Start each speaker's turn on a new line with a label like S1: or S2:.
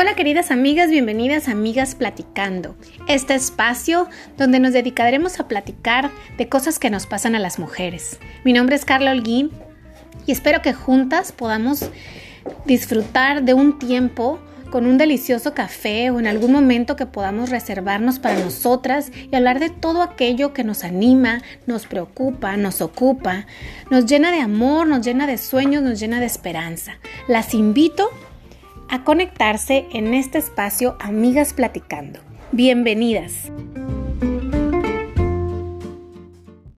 S1: Hola queridas amigas, bienvenidas a Amigas Platicando, este espacio donde nos dedicaremos a platicar de cosas que nos pasan a las mujeres. Mi nombre es Carla Holguín y espero que juntas podamos disfrutar de un tiempo con un delicioso café o en algún momento que podamos reservarnos para nosotras y hablar de todo aquello que nos anima, nos preocupa, nos ocupa, nos llena de amor, nos llena de sueños, nos llena de esperanza. Las invito a conectarse en este espacio Amigas Platicando. Bienvenidas.